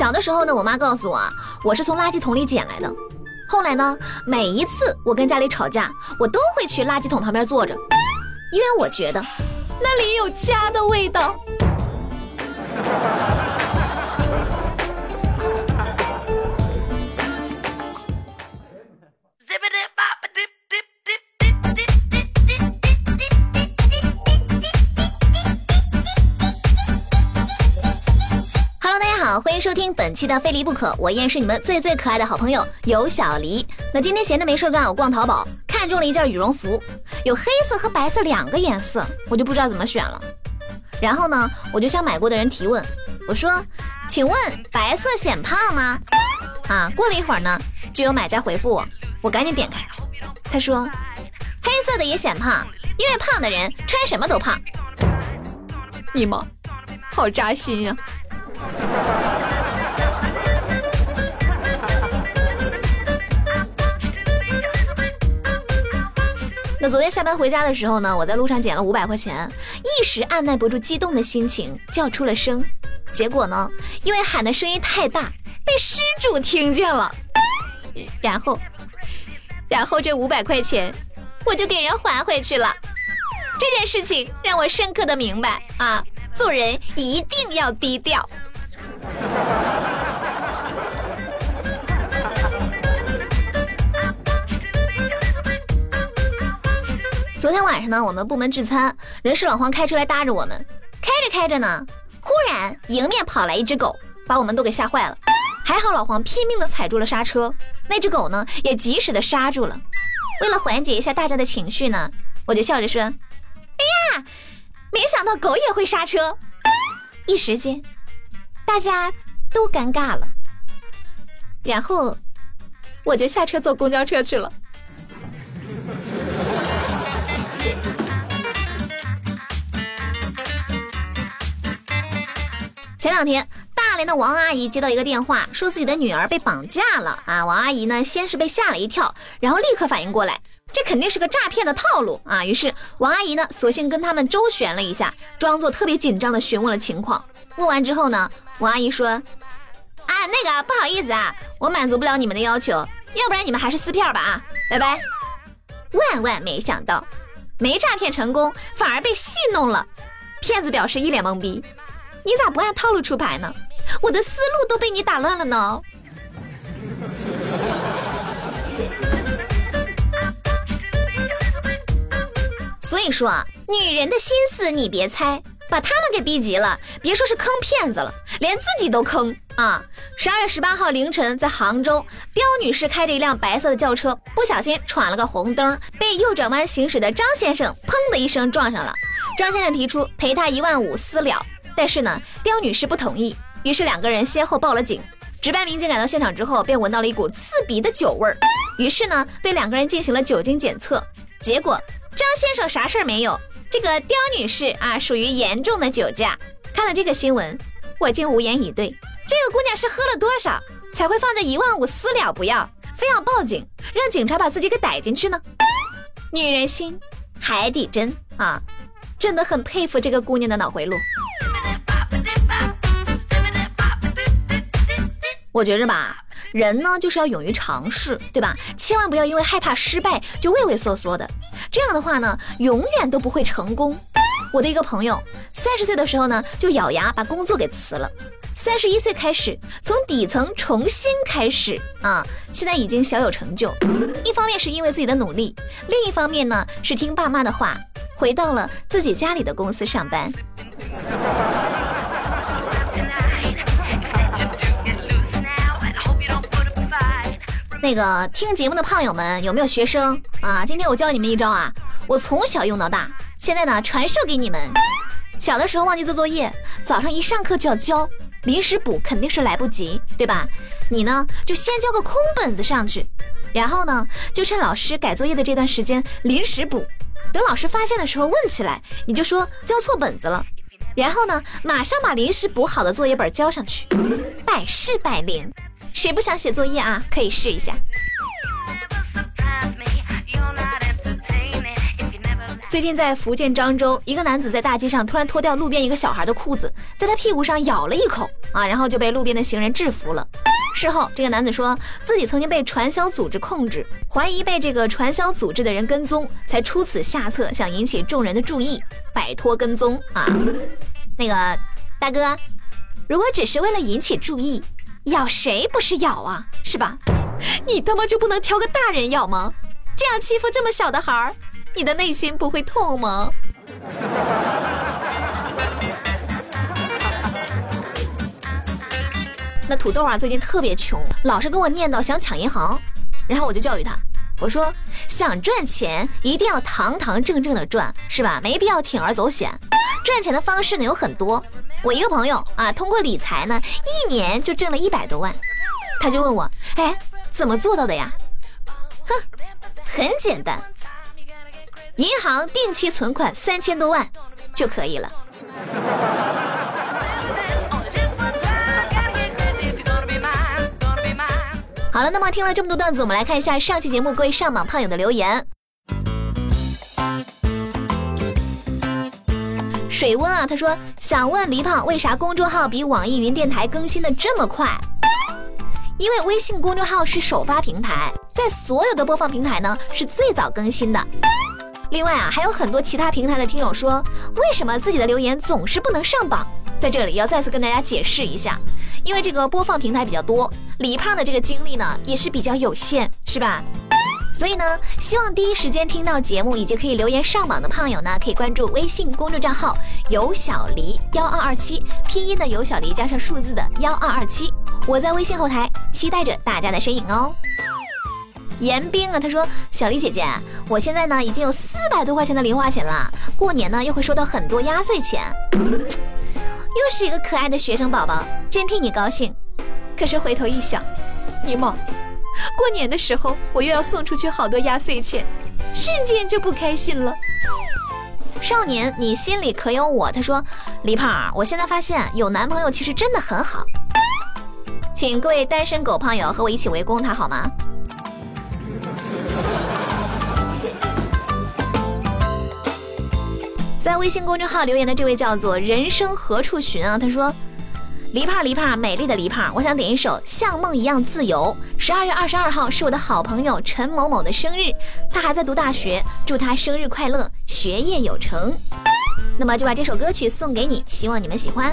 小的时候呢，我妈告诉我，我是从垃圾桶里捡来的。后来呢，每一次我跟家里吵架，我都会去垃圾桶旁边坐着，因为我觉得那里有家的味道。收听本期的《非离不可》，我依然是你们最最可爱的好朋友有小黎。那今天闲着没事干，我逛淘宝，看中了一件羽绒服，有黑色和白色两个颜色，我就不知道怎么选了。然后呢，我就向买过的人提问，我说：“请问白色显胖吗？”啊，过了一会儿呢，就有买家回复我，我赶紧点开，他说：“黑色的也显胖，因为胖的人穿什么都胖。”你妈，好扎心呀！那昨天下班回家的时候呢，我在路上捡了五百块钱，一时按耐不住激动的心情，叫出了声。结果呢，因为喊的声音太大，被失主听见了。然后，然后这五百块钱，我就给人还回去了。这件事情让我深刻的明白啊，做人一定要低调。昨天晚上呢，我们部门聚餐，人事老黄开车来搭着我们，开着开着呢，忽然迎面跑来一只狗，把我们都给吓坏了。还好老黄拼命的踩住了刹车，那只狗呢也及时的刹住了。为了缓解一下大家的情绪呢，我就笑着说：“哎呀，没想到狗也会刹车。”一时间。大家都尴尬了，然后我就下车坐公交车去了。前两天，大连的王阿姨接到一个电话，说自己的女儿被绑架了啊！王阿姨呢，先是被吓了一跳，然后立刻反应过来，这肯定是个诈骗的套路啊！于是王阿姨呢，索性跟他们周旋了一下，装作特别紧张的询问了情况。问完之后呢？王阿姨说：“啊，那个不好意思啊，我满足不了你们的要求，要不然你们还是撕票吧啊，拜拜。”万万没想到，没诈骗成功，反而被戏弄了。骗子表示一脸懵逼：“你咋不按套路出牌呢？我的思路都被你打乱了呢。”所以说啊，女人的心思你别猜。把他们给逼急了，别说是坑骗子了，连自己都坑啊！十二月十八号凌晨，在杭州，刁女士开着一辆白色的轿车，不小心闯了个红灯，被右转弯行驶的张先生砰的一声撞上了。张先生提出赔他一万五私了，但是呢，刁女士不同意，于是两个人先后报了警。值班民警赶到现场之后，便闻到了一股刺鼻的酒味儿，于是呢，对两个人进行了酒精检测，结果张先生啥事儿没有。这个刁女士啊，属于严重的酒驾。看了这个新闻，我竟无言以对。这个姑娘是喝了多少才会放在一万五私了不要，非要报警，让警察把自己给逮进去呢？女人心，海底针啊！真的很佩服这个姑娘的脑回路。我觉着吧，人呢就是要勇于尝试，对吧？千万不要因为害怕失败就畏畏缩缩的。这样的话呢，永远都不会成功。我的一个朋友，三十岁的时候呢，就咬牙把工作给辞了。三十一岁开始，从底层重新开始啊，现在已经小有成就。一方面是因为自己的努力，另一方面呢是听爸妈的话，回到了自己家里的公司上班。那个听节目的胖友们有没有学生啊？今天我教你们一招啊，我从小用到大，现在呢传授给你们。小的时候忘记做作业，早上一上课就要交，临时补肯定是来不及，对吧？你呢就先交个空本子上去，然后呢就趁老师改作业的这段时间临时补，等老师发现的时候问起来，你就说交错本子了，然后呢马上把临时补好的作业本交上去，百试百灵。谁不想写作业啊？可以试一下。最近在福建漳州，一个男子在大街上突然脱掉路边一个小孩的裤子，在他屁股上咬了一口啊，然后就被路边的行人制服了。事后，这个男子说自己曾经被传销组织控制，怀疑被这个传销组织的人跟踪，才出此下策，想引起众人的注意，摆脱跟踪啊。那个大哥，如果只是为了引起注意，咬谁不是咬啊，是吧？你他妈就不能挑个大人咬吗？这样欺负这么小的孩儿？你的内心不会痛吗？那土豆啊，最近特别穷，老是跟我念叨想抢银行，然后我就教育他，我说想赚钱一定要堂堂正正的赚，是吧？没必要铤而走险。赚钱的方式呢有很多，我一个朋友啊，通过理财呢，一年就挣了一百多万，他就问我，哎，怎么做到的呀？哼，很简单。银行定期存款三千多万就可以了。好了，那么听了这么多段子，我们来看一下上期节目各位上榜胖友的留言。水温啊，他说想问黎胖，为啥公众号比网易云电台更新的这么快？因为微信公众号是首发平台，在所有的播放平台呢是最早更新的。另外啊，还有很多其他平台的听友说，为什么自己的留言总是不能上榜？在这里要再次跟大家解释一下，因为这个播放平台比较多，李胖的这个精力呢也是比较有限，是吧？所以呢，希望第一时间听到节目以及可以留言上榜的胖友呢，可以关注微信公众账号“有小黎幺二二七”，拼音的有小黎加上数字的幺二二七，我在微信后台期待着大家的身影哦。严冰啊，他说：“小黎姐姐，我现在呢已经有四百多块钱的零花钱了，过年呢又会收到很多压岁钱，又是一个可爱的学生宝宝，真替你高兴。可是回头一想，尼玛，过年的时候我又要送出去好多压岁钱，瞬间就不开心了。少年，你心里可有我？”他说：“李胖，我现在发现有男朋友其实真的很好，请各位单身狗胖友和我一起围攻他好吗？”在微信公众号留言的这位叫做“人生何处寻”啊，他说：“黎胖，黎胖，美丽的黎胖，我想点一首《像梦一样自由》。十二月二十二号是我的好朋友陈某某的生日，他还在读大学，祝他生日快乐，学业有成。那么就把这首歌曲送给你，希望你们喜欢。”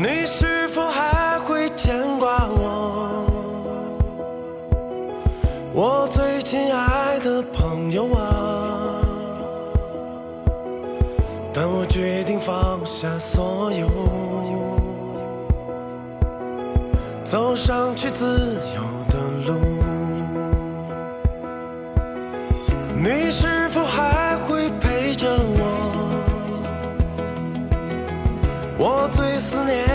你是否还会牵挂我？我最亲爱的朋友啊！当我决定放下所有，走上去自由的路，你是否还会陪着我？我最思念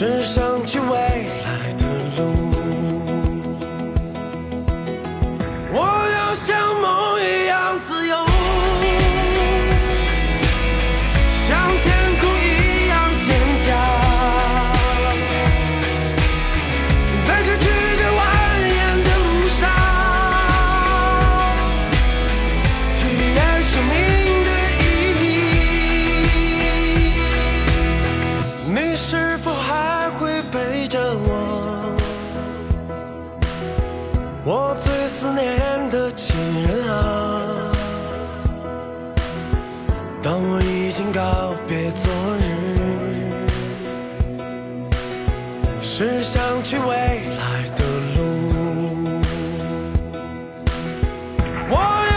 身上思念的亲人啊当我已经告别昨日驶向去未来的路我